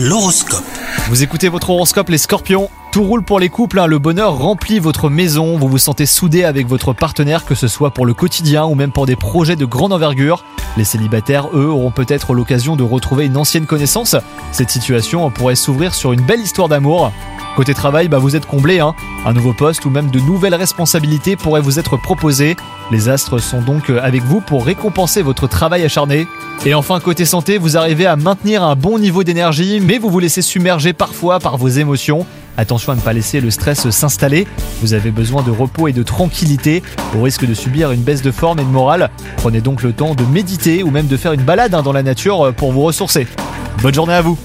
L'horoscope. Vous écoutez votre horoscope les scorpions Tout roule pour les couples, hein. le bonheur remplit votre maison, vous vous sentez soudé avec votre partenaire que ce soit pour le quotidien ou même pour des projets de grande envergure. Les célibataires, eux, auront peut-être l'occasion de retrouver une ancienne connaissance. Cette situation pourrait s'ouvrir sur une belle histoire d'amour. Côté travail, bah vous êtes comblé, hein. un nouveau poste ou même de nouvelles responsabilités pourraient vous être proposées. Les astres sont donc avec vous pour récompenser votre travail acharné. Et enfin, côté santé, vous arrivez à maintenir un bon niveau d'énergie, mais vous vous laissez submerger parfois par vos émotions. Attention à ne pas laisser le stress s'installer. Vous avez besoin de repos et de tranquillité au risque de subir une baisse de forme et de morale. Prenez donc le temps de méditer ou même de faire une balade hein, dans la nature pour vous ressourcer. Bonne journée à vous